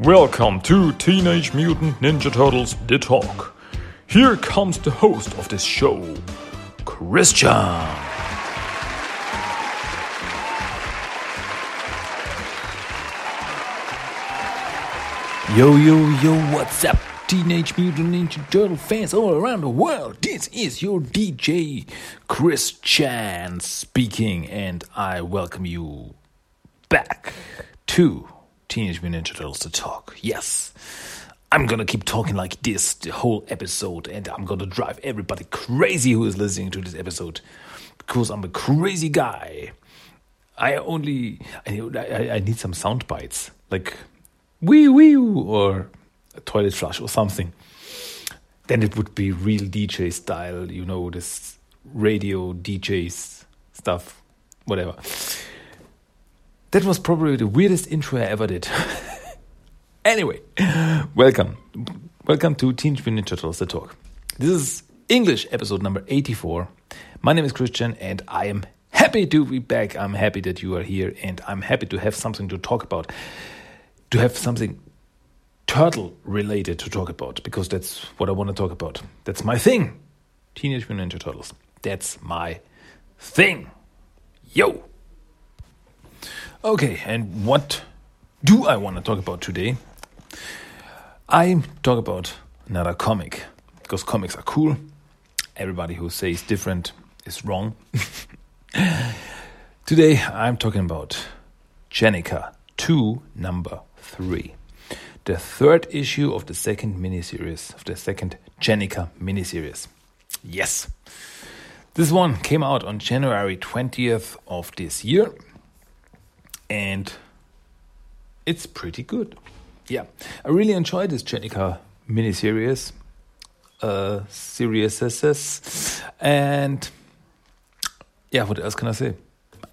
Welcome to Teenage Mutant Ninja Turtles The Talk. Here comes the host of this show, Christian. Yo, yo, yo, what's up, Teenage Mutant Ninja Turtle fans all around the world? This is your DJ Chris Chan speaking, and I welcome you back to Teenage Mutant Ninja Turtles to talk. Yes, I'm gonna keep talking like this the whole episode, and I'm gonna drive everybody crazy who is listening to this episode because I'm a crazy guy. I only I, I, I need some sound bites like wee wee or a toilet flush or something. Then it would be real DJ style, you know, this radio DJs stuff, whatever. That was probably the weirdest intro I ever did. anyway, welcome. Welcome to Teenage Mutant Ninja Turtles The Talk. This is English episode number 84. My name is Christian and I am happy to be back. I'm happy that you are here and I'm happy to have something to talk about. To have something turtle related to talk about because that's what I want to talk about. That's my thing. Teenage Mutant Ninja Turtles. That's my thing. Yo! Okay, and what do I want to talk about today? I talk about another comic because comics are cool. Everybody who says different is wrong. today I'm talking about Jennika 2 number 3. The third issue of the second miniseries, of the second Jennika miniseries. Yes. This one came out on January 20th of this year and it's pretty good. Yeah, I really enjoyed this Jennika miniseries, uh, series, and yeah, what else can I say?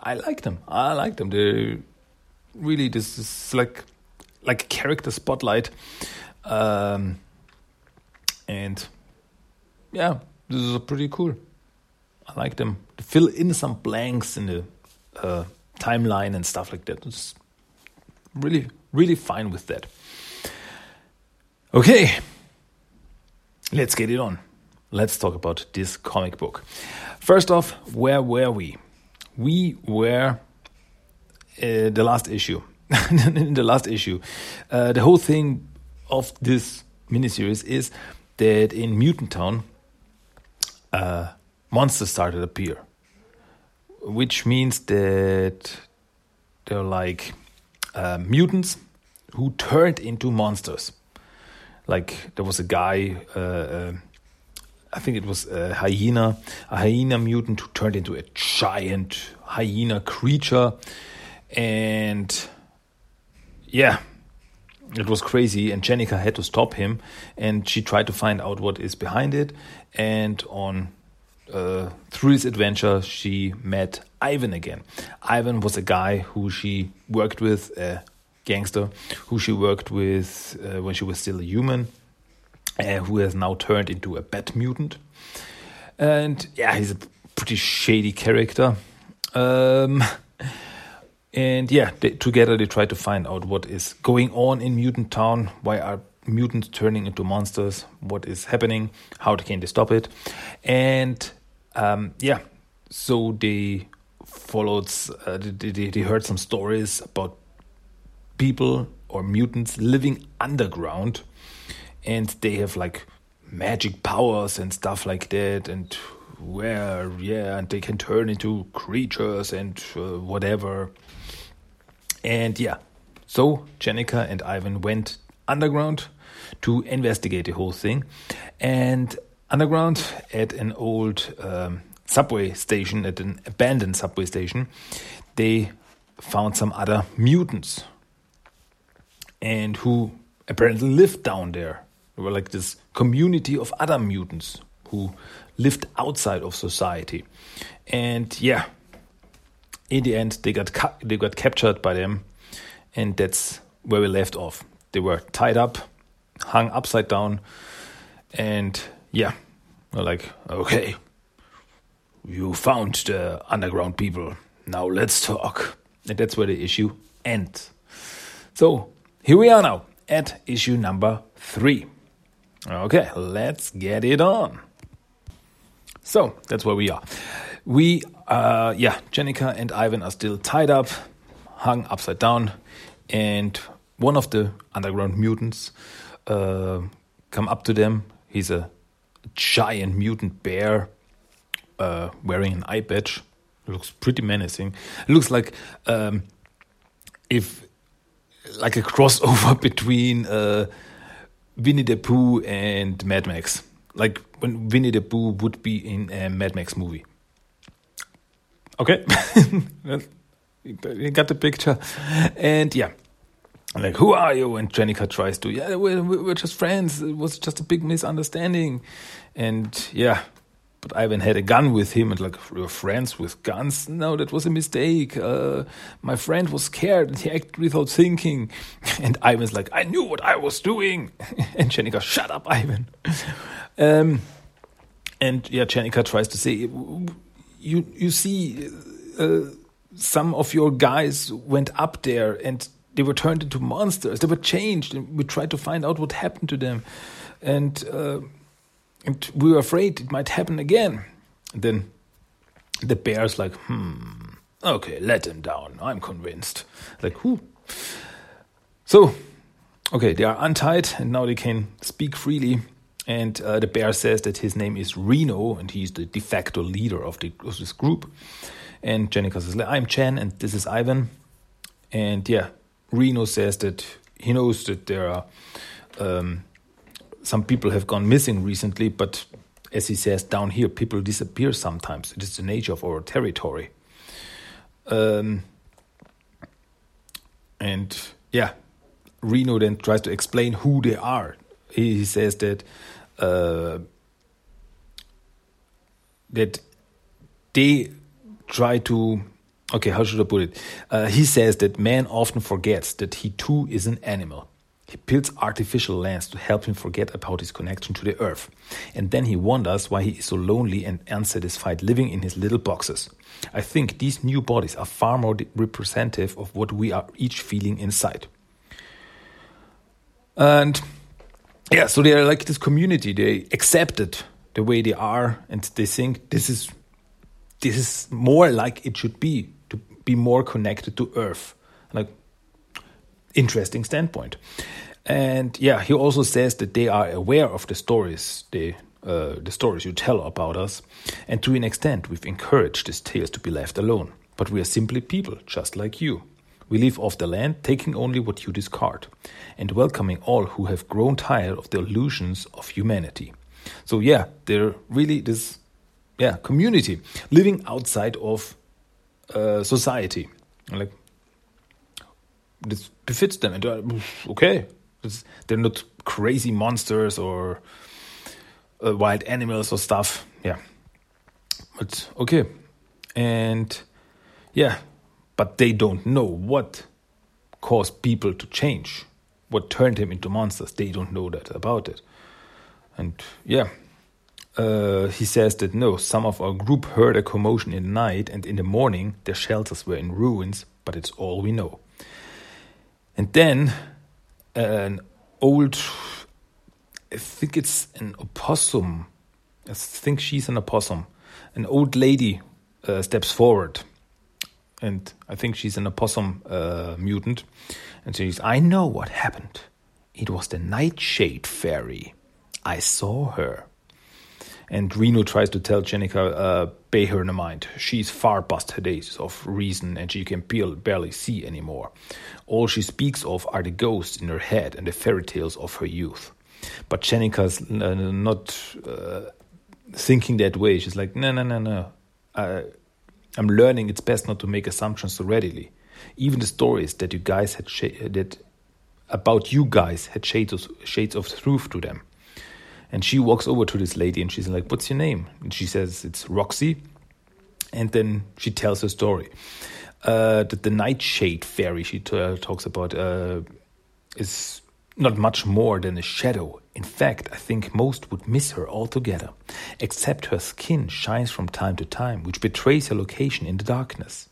I like them. I like them. They really this is like like a character spotlight, um, and yeah, this is pretty cool. I like them. To fill in some blanks in the uh, timeline and stuff like that. It's really, really fine with that. Okay, let's get it on. Let's talk about this comic book. First off, where were we? We were uh, the last issue. in the last issue, uh, the whole thing of this miniseries is that in Mutant Town, uh, monsters started to appear which means that they're like uh, mutants who turned into monsters. Like there was a guy, uh, uh, I think it was a hyena, a hyena mutant who turned into a giant hyena creature, and yeah, it was crazy. And Jennika had to stop him, and she tried to find out what is behind it. And on uh, through this adventure, she met Ivan again. Ivan was a guy who she worked with, a gangster, who she worked with uh, when she was still a human, uh, who has now turned into a bat mutant. And yeah, he's a pretty shady character. Um, and yeah, they, together they try to find out what is going on in Mutant Town. Why are mutants turning into monsters? What is happening? How can they stop it? And um, yeah, so they followed, uh, they, they, they heard some stories about people or mutants living underground, and they have like magic powers and stuff like that, and where yeah, and they can turn into creatures and uh, whatever. And yeah, so Jennika and Ivan went underground to investigate the whole thing, and underground at an old um, subway station, at an abandoned subway station, they found some other mutants and who apparently lived down there. They were like this community of other mutants who lived outside of society. And yeah, in the end, they got they got captured by them, and that's where we left off. They were tied up, hung upside down, and yeah, like, okay, you found the underground people. Now let's talk. And that's where the issue ends. So here we are now. at issue number three. Okay, let's get it on. So that's where we are. We, uh, yeah, Jennika and Ivan are still tied up, hung upside down, and one of the underground mutants uh, come up to them. He's a giant mutant bear uh, wearing an eye patch. looks pretty menacing. Looks like um, if like a crossover between uh, Winnie the Pooh and Mad Max. Like when Winnie the Pooh would be in a Mad Max movie. Okay, you got the picture, and yeah, like who are you? And Jennika tries to, yeah, we're, we're just friends. It was just a big misunderstanding, and yeah, but Ivan had a gun with him and like we were friends with guns. No, that was a mistake. Uh, my friend was scared and he acted without thinking. And Ivan's like, I knew what I was doing. and Jennika, shut up, Ivan. Um, and yeah, Jennika tries to say, you you see, uh, some of your guys went up there and they were turned into monsters. They were changed, and we tried to find out what happened to them. And uh, and we were afraid it might happen again. And then the bear's like, hmm, okay, let him down. I'm convinced. Like, who? So, okay, they are untied and now they can speak freely. And uh, the bear says that his name is Reno and he's the de facto leader of, the, of this group. And Jennika says, I'm Chen and this is Ivan. And yeah, Reno says that he knows that there are um, some people have gone missing recently, but as he says down here, people disappear sometimes. It is the nature of our territory. Um, and yeah, Reno then tries to explain who they are. He, he says that uh, that they try to okay how should i put it uh, he says that man often forgets that he too is an animal he builds artificial lands to help him forget about his connection to the earth. And then he wonders why he is so lonely and unsatisfied living in his little boxes. I think these new bodies are far more representative of what we are each feeling inside. And yeah, so they are like this community. They accept it the way they are, and they think this is this is more like it should be be more connected to Earth. Like interesting standpoint. And yeah, he also says that they are aware of the stories they uh, the stories you tell about us, and to an extent, we've encouraged these tales to be left alone. But we are simply people, just like you. We live off the land, taking only what you discard, and welcoming all who have grown tired of the illusions of humanity. So yeah, they're really this yeah community living outside of uh, society. Like this befits them, and okay, they're not crazy monsters or uh, wild animals or stuff. Yeah, but okay, and yeah, but they don't know what caused people to change, what turned them into monsters. They don't know that about it, and yeah. Uh, he says that no, some of our group heard a commotion in the night, and in the morning their shelters were in ruins, but it's all we know. And then an old, I think it's an opossum. I think she's an opossum. An old lady uh, steps forward, and I think she's an opossum uh, mutant. And she says, I know what happened. It was the Nightshade Fairy. I saw her. And Reno tries to tell Jennika, uh, pay her no mind. She's far past her days of reason and she can barely see anymore. All she speaks of are the ghosts in her head and the fairy tales of her youth. But Jennika's uh, not uh, thinking that way. She's like, no, no, no, no. I'm learning it's best not to make assumptions so readily. Even the stories that you guys had that about you guys had shades of, shades of truth to them. And she walks over to this lady and she's like, What's your name? And she says, It's Roxy. And then she tells her story. Uh, that the Nightshade Fairy she t- talks about uh, is not much more than a shadow. In fact, I think most would miss her altogether, except her skin shines from time to time, which betrays her location in the darkness.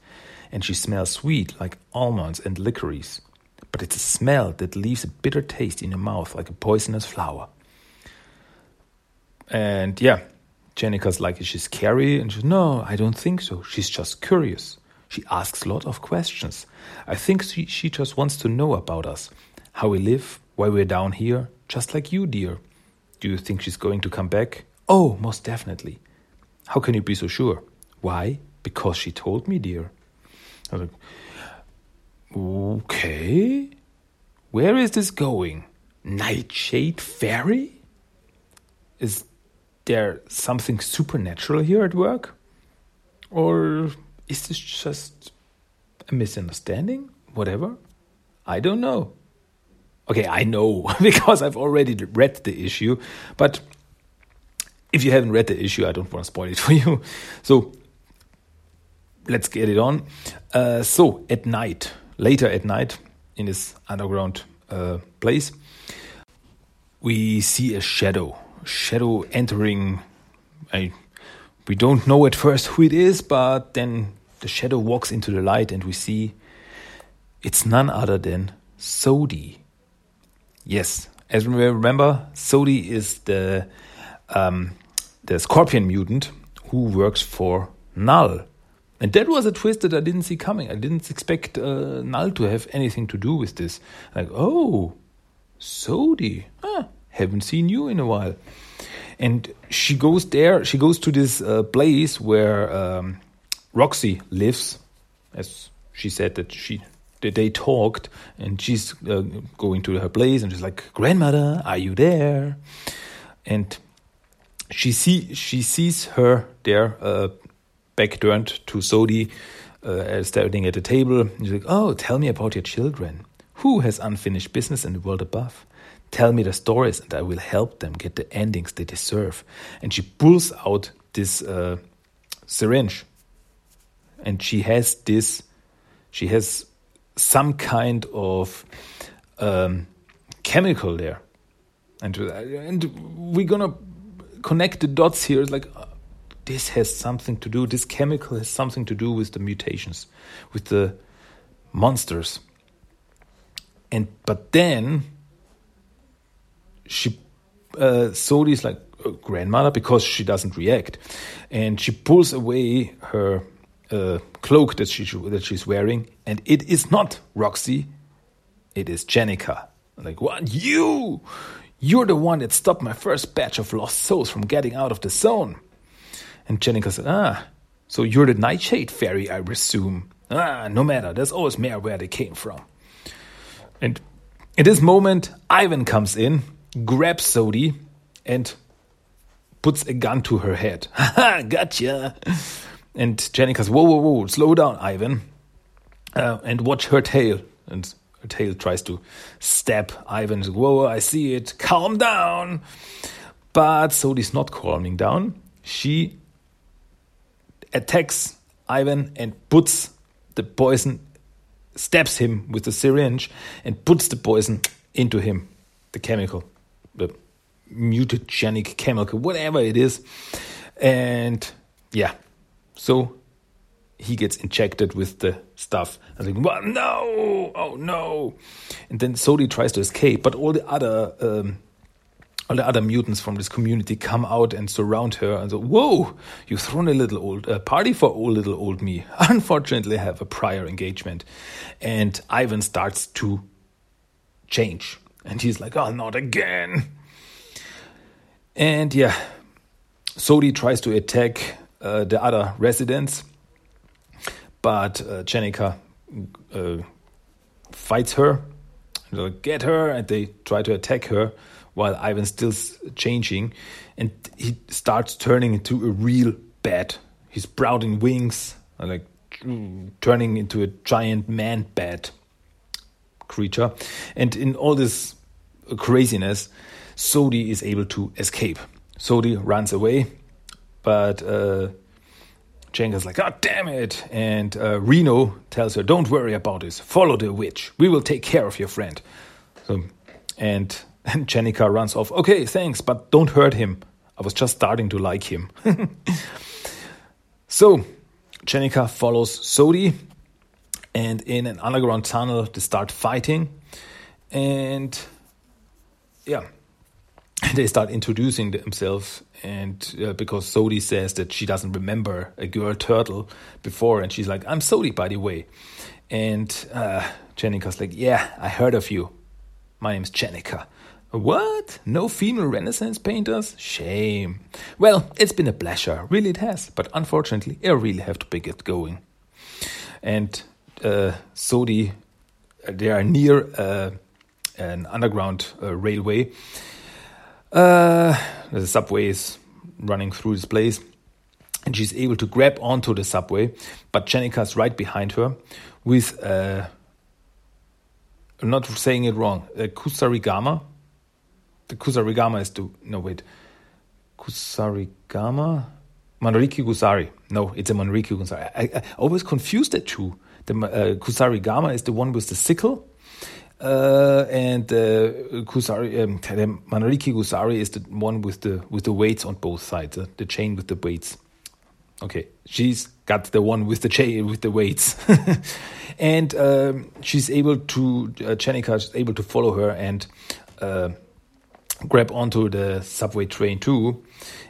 And she smells sweet like almonds and licorice. but it's a smell that leaves a bitter taste in your mouth like a poisonous flower. And yeah, Jennika's like, is she scary? And she's, no, I don't think so. She's just curious. She asks a lot of questions. I think she, she just wants to know about us, how we live, why we're down here, just like you, dear. Do you think she's going to come back? Oh, most definitely. How can you be so sure? Why? Because she told me, dear. I was like, okay. Where is this going? Nightshade Fairy? Is there something supernatural here at work? Or is this just a misunderstanding? Whatever? I don't know. Okay, I know because I've already read the issue, but if you haven't read the issue, I don't want to spoil it for you. So let's get it on. Uh, so at night, later at night, in this underground uh, place, we see a shadow shadow entering. I, we don't know at first who it is, but then the shadow walks into the light and we see it's none other than Sodi. Yes, as we remember, Sodi is the um, the scorpion mutant who works for Null. And that was a twist that I didn't see coming. I didn't expect uh, Null to have anything to do with this. Like, oh, Sodi. Ah, haven't seen you in a while. And she goes there, she goes to this uh, place where um, Roxy lives, as she said that she that they talked, and she's uh, going to her place, and she's like, "Grandmother, are you there?" And she see she sees her there, uh, back turned to Sodi, uh, standing at the table. And she's like, "Oh, tell me about your children. Who has unfinished business in the world above? Tell me the stories, and I will help them get the endings they deserve. And she pulls out this uh, syringe, and she has this. She has some kind of um, chemical there, and and we're gonna connect the dots here. It's like uh, this has something to do. This chemical has something to do with the mutations, with the monsters. And but then she uh, Sodi's like grandmother because she doesn't react, and she pulls away her uh, cloak that she that she's wearing, and it is not Roxy, it is Jennika. Like what you? You're the one that stopped my first batch of lost souls from getting out of the zone. And Jennika said, Ah, so you're the Nightshade Fairy, I presume. Ah, no matter, there's always more where they came from. And in this moment, Ivan comes in grabs Sodi and puts a gun to her head. Haha, gotcha. And Jenny goes, whoa, whoa, whoa, slow down, Ivan. Uh, and watch her tail. And her tail tries to stab Ivan. Whoa, I see it. Calm down. But Sodi's not calming down. She attacks Ivan and puts the poison, stabs him with the syringe, and puts the poison into him, the chemical mutagenic chemical, whatever it is. And yeah, so he gets injected with the stuff. I think, well, no, oh no. And then Sodi tries to escape, but all the other. Um, all the other mutants from this community come out and surround her and say, "Whoa, you've thrown a little old uh, party for old little old me." Unfortunately, I have a prior engagement, and Ivan starts to change. And he's like, oh, not again. And yeah, Sodi tries to attack uh, the other residents, but uh, Jennika uh, fights her. Like, Get her, and they try to attack her while Ivan's still changing, and he starts turning into a real bat. He's sprouting wings, like turning into a giant man bat creature. And in all this craziness, Sodi is able to escape. Sodi runs away, but uh, Jenka's like, God damn it. And uh, Reno tells her, Don't worry about this. Follow the witch. We will take care of your friend. So, and, and Jennika runs off. Okay, thanks, but don't hurt him. I was just starting to like him. so, Jennika follows Sodi and in an underground tunnel they start fighting and yeah, they start introducing themselves. And uh, because Sodi says that she doesn't remember a girl turtle before, and she's like, "I'm Sodi, by the way." And uh, Jennika's like, "Yeah, I heard of you. My name's Jennika." What? No female Renaissance painters? Shame. Well, it's been a pleasure. Really, it has. But unfortunately, I really have to get going. And uh, Sodi, uh, they are near uh, an underground uh, railway. Uh, the subway is running through this place. And she's able to grab onto the subway. But Jennika's right behind her with, uh, I'm not saying it wrong, a kusarigama the Kusarigama is the no wait Kusarigama Manriki Gusari. No, it's a Manriki Gusari. I, I always confuse the two. The uh, Kusarigama is the one with the sickle, uh, and uh, Kusari, um, Gusari is the one with the with the weights on both sides, uh, the chain with the weights. Okay, she's got the one with the chain with the weights, and um, she's able to uh, Jennika is able to follow her and uh, grab onto the subway train too.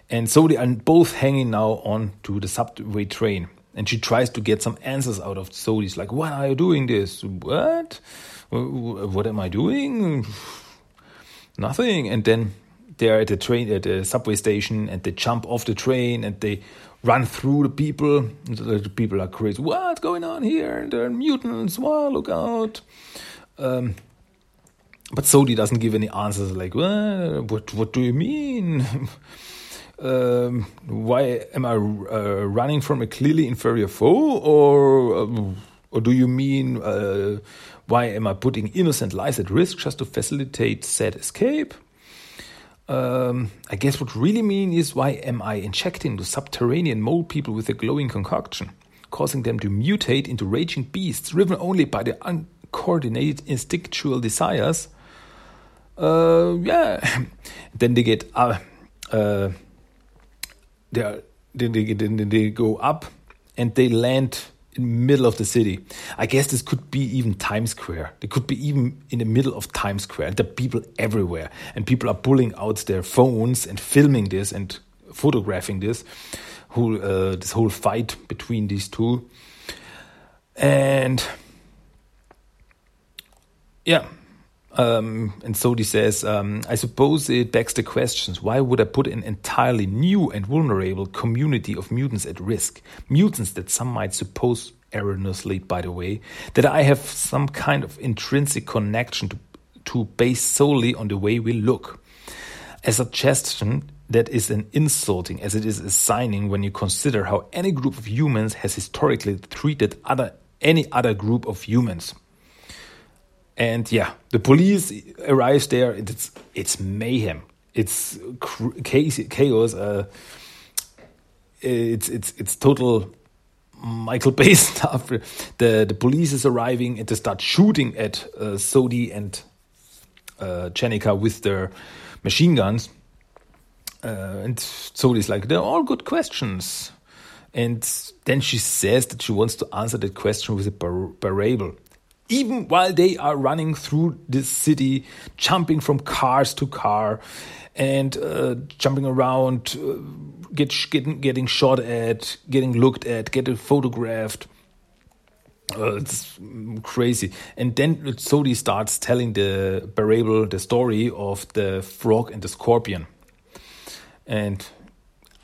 And so they are both hanging now onto the subway train. And she tries to get some answers out of Sodi's like, Why are you doing this? What? What am I doing? Nothing. And then they're at the train at the subway station and they jump off the train and they run through the people. The people are crazy. What's going on here? There are mutants. Wow, look out. Um, but Sodi doesn't give any answers like, what, what do you mean? um, why am I uh, running from a clearly inferior foe? Or, uh, or do you mean, uh, why am I putting innocent lives at risk just to facilitate said escape? Um, I guess what really mean is why am I injecting the subterranean mole people with a glowing concoction, causing them to mutate into raging beasts driven only by their uncoordinated instinctual desires? uh, yeah, then they get uh, they they then they go up and they land in the middle of the city. I guess this could be even Times Square. They could be even in the middle of Times Square. And There are people everywhere, and people are pulling out their phones and filming this and photographing this whole uh, this whole fight between these two. And yeah, um, and Sodi says, um, I suppose it begs the questions why would I put an entirely new and vulnerable community of mutants at risk? Mutants that some might suppose, erroneously, by the way, that I have some kind of intrinsic connection to, to based solely on the way we look. A suggestion that is an insulting as it is assigning when you consider how any group of humans has historically treated other any other group of humans. And yeah, the police arrives there. It's it's mayhem. It's chaos. Uh, it's it's it's total Michael Bay stuff. The the police is arriving and they start shooting at uh, Sodi and uh, with their machine guns. Uh, and Sodi's like, they're all good questions. And then she says that she wants to answer that question with a parable even while they are running through this city, jumping from cars to car and uh, jumping around, uh, get, getting, getting shot at, getting looked at, getting photographed. Uh, it's crazy. And then Sodi starts telling the parable, the story of the frog and the scorpion. And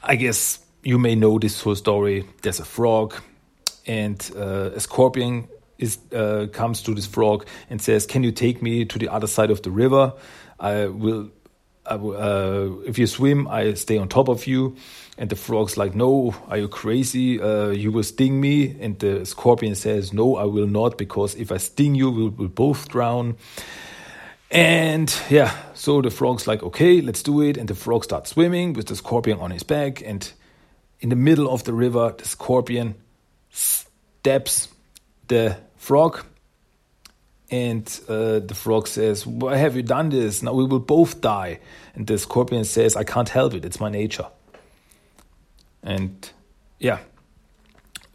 I guess you may know this whole story. There's a frog and uh, a scorpion is uh, comes to this frog and says, "Can you take me to the other side of the river? I will." Uh, if you swim, I stay on top of you. And the frog's like, No, are you crazy? Uh, you will sting me. And the scorpion says, No, I will not, because if I sting you, we'll, we'll both drown. And yeah, so the frog's like, Okay, let's do it. And the frog starts swimming with the scorpion on his back. And in the middle of the river, the scorpion stabs the frog. And uh, the frog says, Why have you done this? Now we will both die. And the scorpion says, I can't help it. It's my nature. And yeah,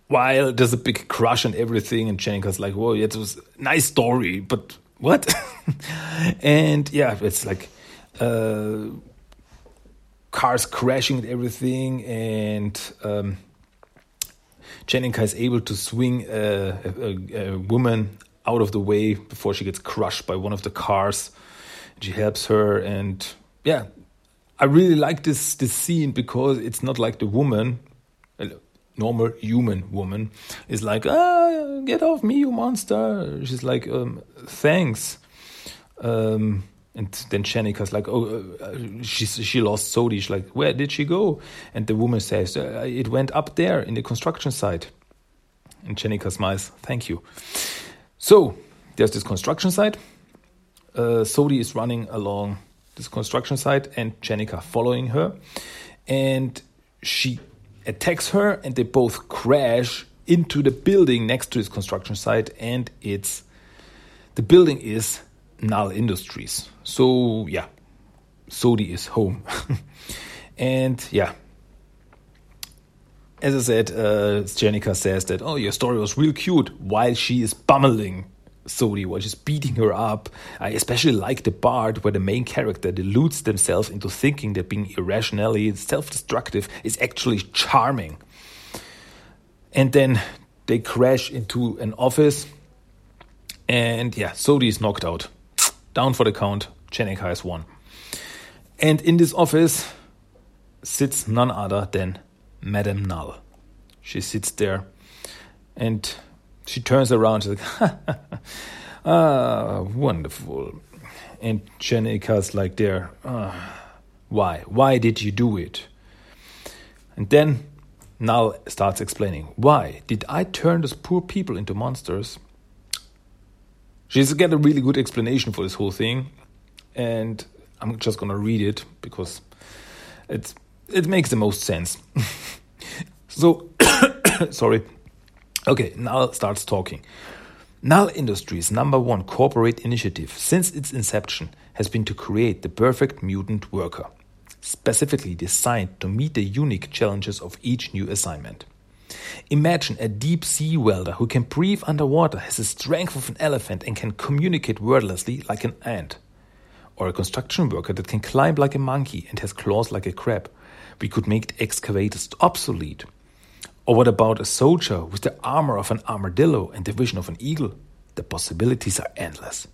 while there's a big crush and everything, and Jennika's like, Whoa, yeah, it was nice story, but what? and yeah, it's like uh, cars crashing and everything, and um, Jennika is able to swing a, a, a, woman out of the way before she gets crushed by one of the cars. She helps her, and yeah, I really like this this scene because it's not like the woman, a normal human woman, is like, ah, get off me, you monster. She's like, um, thanks. Um, and then Jennika's like, oh, uh, she she lost Sodi. She's like, where did she go? And the woman says, uh, it went up there in the construction site. And Jennika smiles, thank you. So there's this construction site. Uh, Sodi is running along this construction site, and Jennika following her, and she attacks her, and they both crash into the building next to this construction site, and it's the building is Null Industries. So yeah, Sodi is home. and yeah, as I said, uh, Jennika says that, oh, your story was real cute while she is bummeling Sodi, while she's beating her up. I especially like the part where the main character deludes themselves into thinking that being irrationally self destructive is actually charming. And then they crash into an office, and yeah, Sodi is knocked out. Down for the count, Jennika has won. And in this office sits none other than Madame Null. She sits there and she turns around. She's like, ah, wonderful. And Jennika's like, there, ah, why? Why did you do it? And then Null starts explaining, why did I turn those poor people into monsters? She's got a really good explanation for this whole thing, and I'm just gonna read it because it's it makes the most sense. so, sorry. Okay, Null starts talking. Null Industries' number one corporate initiative since its inception has been to create the perfect mutant worker, specifically designed to meet the unique challenges of each new assignment. Imagine a deep sea welder who can breathe underwater, has the strength of an elephant, and can communicate wordlessly like an ant. Or a construction worker that can climb like a monkey and has claws like a crab. We could make excavators obsolete. Or what about a soldier with the armor of an armadillo and the vision of an eagle? The possibilities are endless.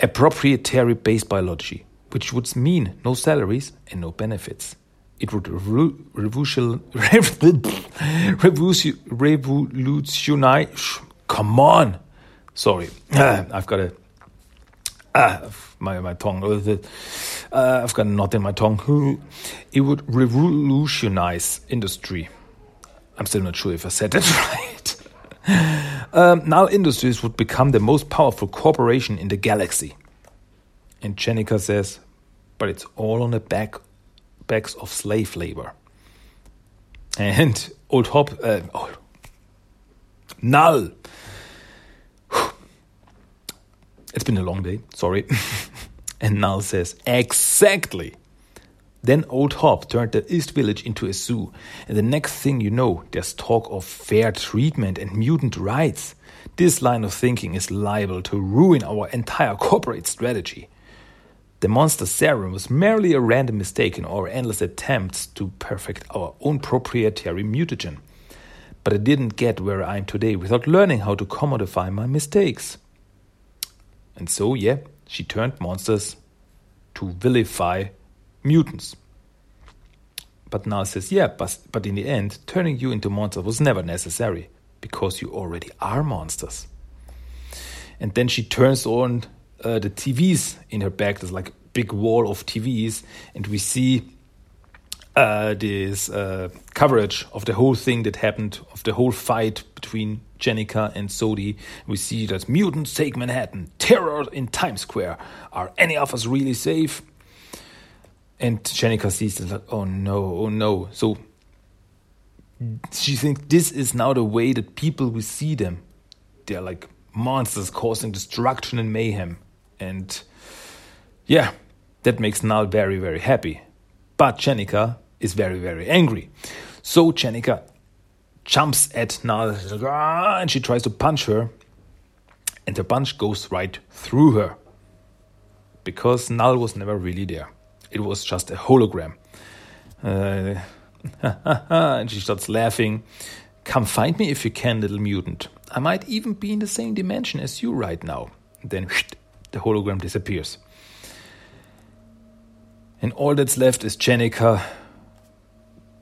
A proprietary based biology, which would mean no salaries and no benefits it would revolutionize. Come on, sorry, I've got a uh, my my tongue. Uh, I've got a knot in my tongue. It would revolutionize industry. I'm still not sure if I said that right. um, Industries would become the most powerful corporation in the galaxy. And Jennika says, but it's all on the back backs of slave labor. And Old Hob, uh, oh, Null. It's been a long day, sorry. and Null says, Exactly. Then Old Hob turned the East Village into a zoo, and the next thing you know, there's talk of fair treatment and mutant rights. This line of thinking is liable to ruin our entire corporate strategy. The monster serum was merely a random mistake in our endless attempts to perfect our own proprietary mutagen. But I didn't get where I am today without learning how to commodify my mistakes. And so, yeah, she turned monsters to vilify mutants. But now says, yeah, but, but in the end, turning you into monsters was never necessary because you already are monsters. And then she turns on uh, the TVs in her back. There's like a big wall of TVs, and we see uh, this uh, coverage of the whole thing that happened, of the whole fight between Jennika and Sodi. We see that mutants take Manhattan, terror in Times Square. Are any of us really safe? And Jennika sees it like, oh no, oh no. So she thinks this is now the way that people will see them. They're like monsters causing destruction and mayhem. And yeah, that makes Null very, very happy. But Jennika is very, very angry. So Jennika jumps at Null and she tries to punch her. and the punch goes right through her. Because Null was never really there, it was just a hologram. Uh, and she starts laughing. Come find me if you can, little mutant. I might even be in the same dimension as you right now. And then the hologram disappears. And all that's left is Jennika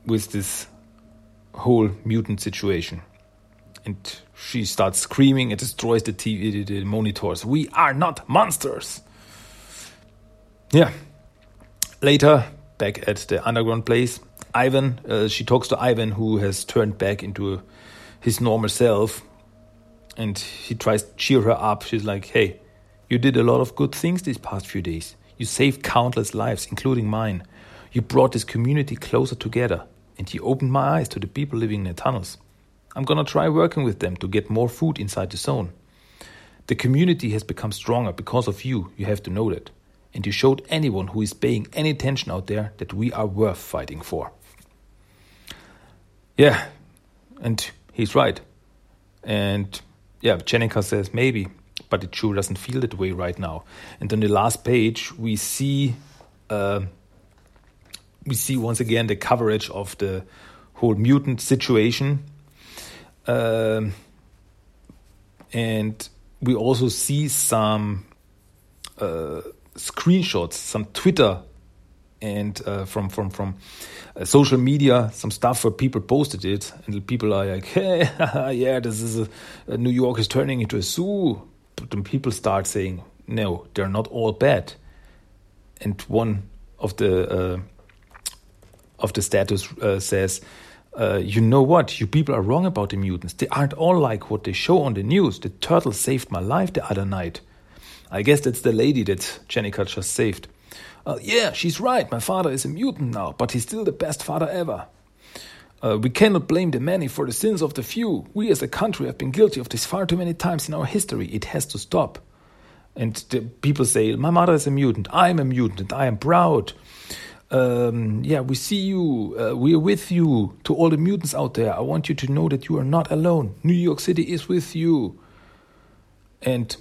with this whole mutant situation. And she starts screaming and destroys the TV, the monitors. We are not monsters. Yeah. Later, back at the underground place, Ivan, uh, she talks to Ivan, who has turned back into his normal self, and he tries to cheer her up. She's like, "Hey, you did a lot of good things these past few days. You saved countless lives, including mine. You brought this community closer together, and you opened my eyes to the people living in the tunnels. I'm gonna try working with them to get more food inside the zone. The community has become stronger because of you. You have to know that." and you showed anyone who is paying any attention out there that we are worth fighting for. Yeah, and he's right. And yeah, Jennika says maybe, but it sure doesn't feel that way right now. And on the last page, we see uh, we see once again the coverage of the whole mutant situation, um, and we also see some uh, screenshots, some Twitter and uh, from from from uh, social media, some stuff where people posted it, and people are like, "Hey, yeah, this is a, New York is turning into a zoo." But then people start saying, "No, they're not all bad." And one of the uh, of the status uh, says, uh, "You know what? You people are wrong about the mutants. They aren't all like what they show on the news. The turtle saved my life the other night." I guess that's the lady that Jennika just saved. Uh, yeah, she's right. My father is a mutant now, but he's still the best father ever. Uh, we cannot blame the many for the sins of the few. We as a country have been guilty of this far too many times in our history. It has to stop. And the people say, My mother is a mutant. I am a mutant and I am proud. Um, yeah, we see you. Uh, we are with you. To all the mutants out there, I want you to know that you are not alone. New York City is with you. And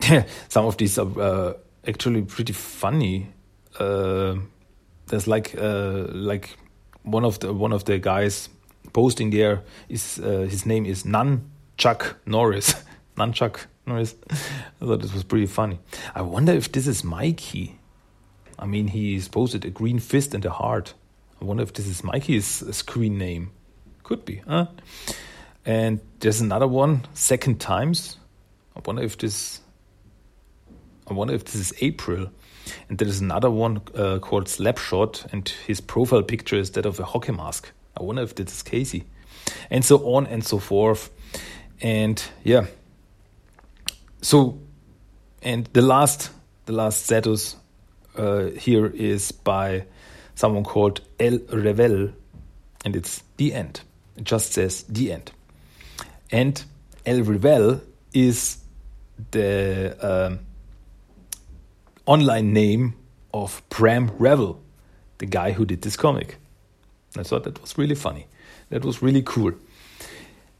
some of these are uh, actually pretty funny. Uh, there's like uh, like one of the one of the guys posting there is uh, his name is Chuck Norris. Chuck Norris. I thought this was pretty funny. I wonder if this is Mikey. I mean, he's posted a green fist and a heart. I wonder if this is Mikey's screen name. Could be, huh? And there's another one, second times. I wonder if this I wonder if this is April. And there is another one uh, called Slapshot, and his profile picture is that of a hockey mask. I wonder if this is Casey. And so on and so forth. And yeah. So, and the last, the last status uh, here is by someone called El Revel, and it's the end. It just says the end. And El Revel is the. Um, online name of Brahm Revel, the guy who did this comic. I thought that was really funny. That was really cool.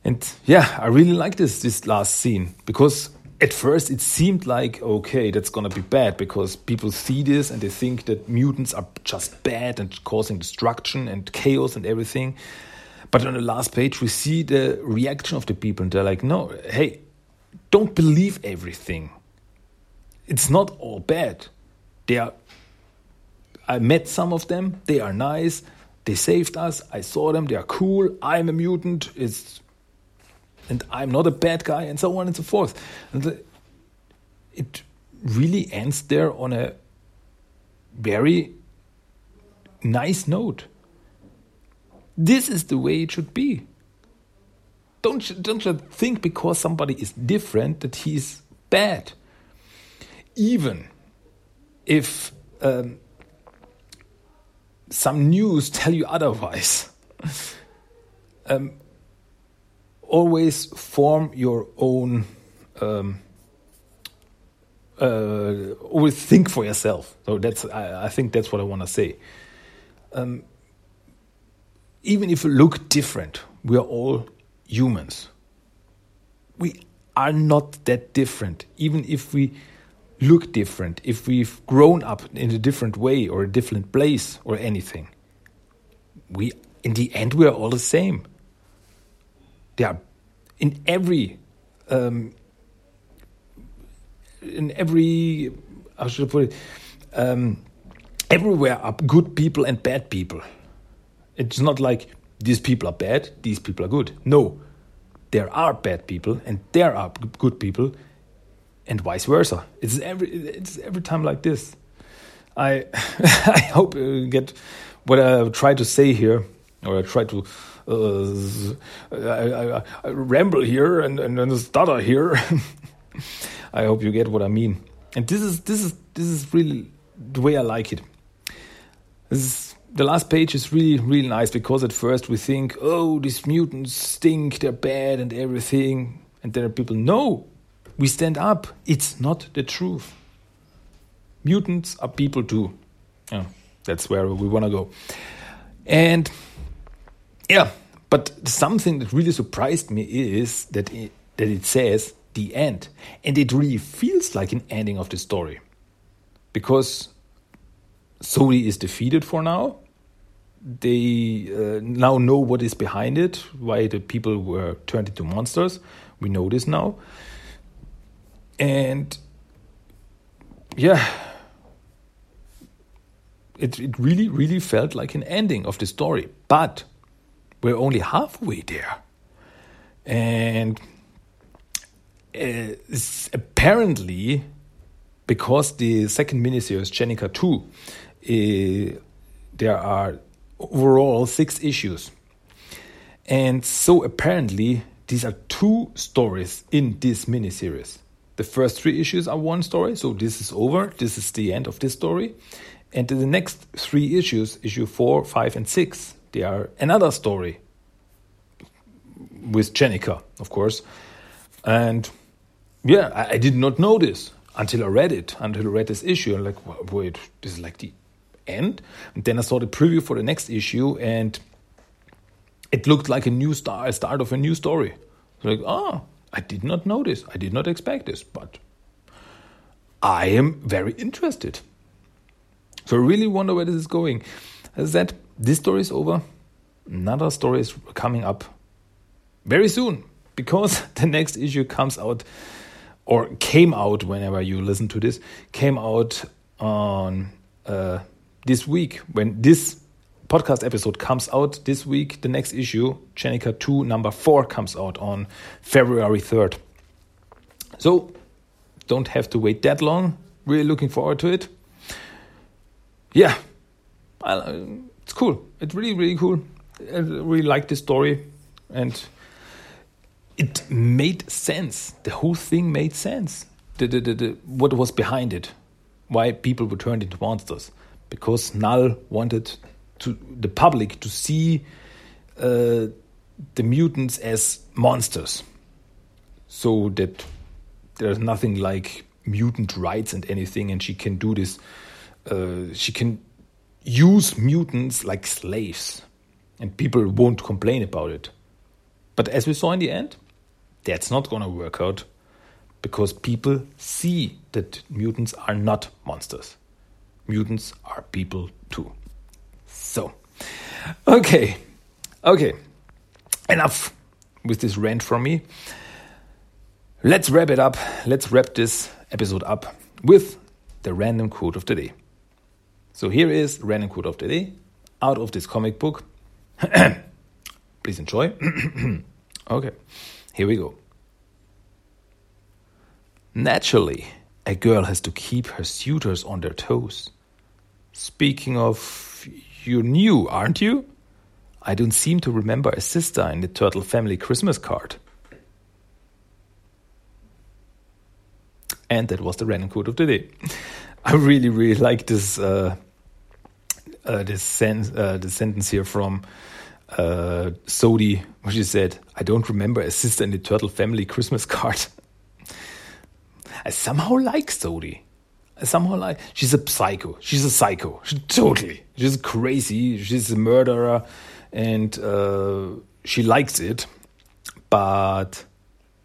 And yeah, I really like this this last scene because at first it seemed like okay, that's gonna be bad because people see this and they think that mutants are just bad and causing destruction and chaos and everything. But on the last page, we see the reaction of the people, and they're like, "No, hey, don't believe everything it's not all bad. They are. I met some of them. They are nice. They saved us. I saw them. They are cool. I'm a mutant. It's and I'm not a bad guy, and so on and so forth. And the, it really ends there on a very nice note. This is the way it should be. Don't don't think because somebody is different that he's bad even if um, some news tell you otherwise, um, always form your own. Um, uh, always think for yourself. So that's I, I think that's what I want to say. Um, even if we look different, we are all humans. We are not that different, even if we look different, if we've grown up in a different way or a different place or anything. We, in the end, we are all the same. There are in every, um, in every, how should I put it? Um, everywhere are good people and bad people. It's not like these people are bad, these people are good. No, there are bad people and there are good people, and vice versa. It's every it's every time like this. I I hope you get what I try to say here, or I try to uh, I, I, I, ramble here and and, and stutter here. I hope you get what I mean. And this is this is this is really the way I like it. This is, the last page is really really nice because at first we think, oh, these mutants stink, they're bad and everything, and then people, no, we stand up. It's not the truth. Mutants are people too. Yeah, that's where we want to go. And yeah, but something that really surprised me is that it, that it says the end, and it really feels like an ending of the story, because Sophie is defeated for now. They uh, now know what is behind it, why the people were turned into monsters. We know this now. And yeah, it, it really, really felt like an ending of the story. But we're only halfway there. And uh, apparently, because the second miniseries, Jennika 2, uh, there are overall six issues. And so apparently, these are two stories in this miniseries. The first three issues are one story, so this is over. This is the end of this story. And the next three issues, issue four, five, and six, they are another story with Jennika, of course. And yeah, I, I, did not know this until I read it, until I read this issue. I'm like, wait, this is like the end. And then I saw the preview for the next issue, and it looked like a new start, a start of a new story. So like, oh, I did not know this. I did not expect this, but I am very interested. So I really wonder where this is going. As I said, this story is over. Another story is coming up very soon because the next issue comes out or came out whenever you listen to this, came out on uh, this week when this podcast episode comes out this week. The next issue, Jennika 2, number 4, comes out on February 3rd. So, don't have to wait that long. Really looking forward to it. Yeah, it's cool. It's really, really cool. I really like this story. And it made sense. The whole thing made sense. The, the, the, the, what was behind it. Why people were turned into monsters. Because Null wanted to the public to see uh, the mutants as monsters, so that there's nothing like mutant rights and anything, and she can do this. Uh, she can use mutants like slaves, and people won't complain about it. But as we saw in the end, that's not to work out because people see that mutants are not monsters. Mutants are people too. So, okay, okay, enough with this rant from me. Let's wrap it up. Let's wrap this episode up with the random quote of the day. So here is random quote of the day out of this comic book. Please enjoy. okay, here we go. Naturally, a girl has to keep her suitors on their toes. Speaking of you're new, aren't you? I don't seem to remember a sister in the Turtle family Christmas card. And that was the random quote of the day. I really, really like this uh, uh, this, sen- uh, the sentence here from uh, Sophie, where she said, I don't remember a sister in the Turtle family Christmas card. I somehow like Sophie somehow like she's a psycho. She's a psycho. She, totally. She's crazy. She's a murderer, and uh, she likes it, but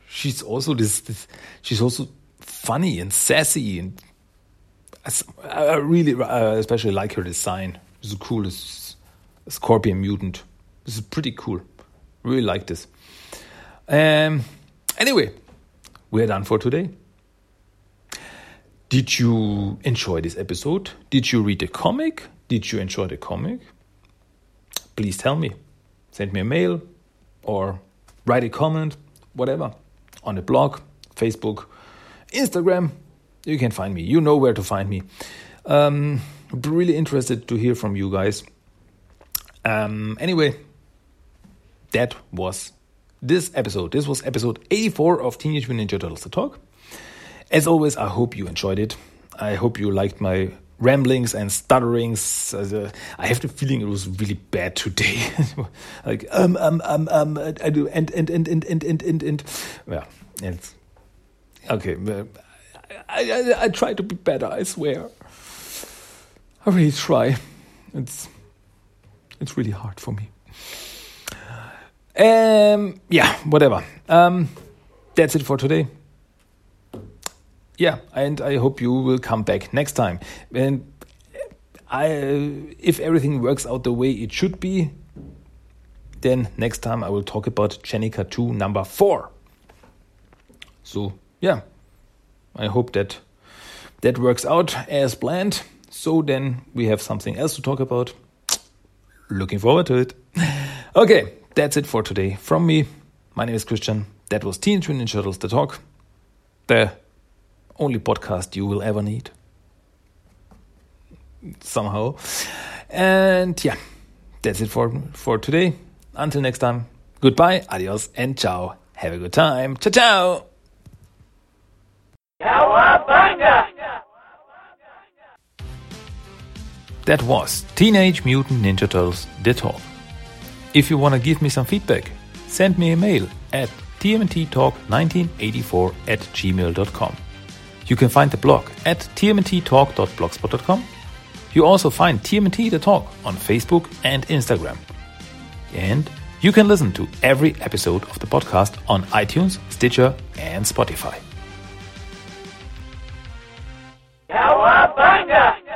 she's also this, this she's also funny and sassy and I really especially like her design. It's cool. This scorpion mutant. This is pretty cool. Really like this. Um. Anyway, we're done for today. Did you enjoy this episode? Did you read the comic? Did you enjoy the comic? Please tell me. Send me a mail or write a comment, whatever, on the blog, Facebook, Instagram. You can find me. You know where to find me. Um, really interested to hear from you guys. Um, anyway, that was this episode. This was episode 84 of Teenage Mutant Ninja Turtles The Talk. As always, I hope you enjoyed it. I hope you liked my ramblings and stutterings. Uh, I have the feeling it was really bad today. like um um um um I do and and and and and and and, and. yeah, it's okay. I, I I try to be better. I swear. I really try. It's it's really hard for me. Um, yeah, whatever. Um, that's it for today. Yeah, and I hope you will come back next time. And I, if everything works out the way it should be, then next time I will talk about Jennika 2 number 4. So, yeah, I hope that that works out as planned. So then we have something else to talk about. Looking forward to it. Okay, that's it for today. From me, my name is Christian. That was Teenage Mutant Ninja Turtles The Talk, the only podcast you will ever need. Somehow. And yeah, that's it for, for today. Until next time, goodbye, adios, and ciao. Have a good time. Ciao, ciao. Cowabunga! That was Teenage Mutant Ninja Turtles The Talk. If you want to give me some feedback, send me a mail at tmnttalk1984 at gmail.com. You can find the blog at tmnttalk.blogspot.com. You also find TMNT The Talk on Facebook and Instagram. And you can listen to every episode of the podcast on iTunes, Stitcher, and Spotify. Cowabunga!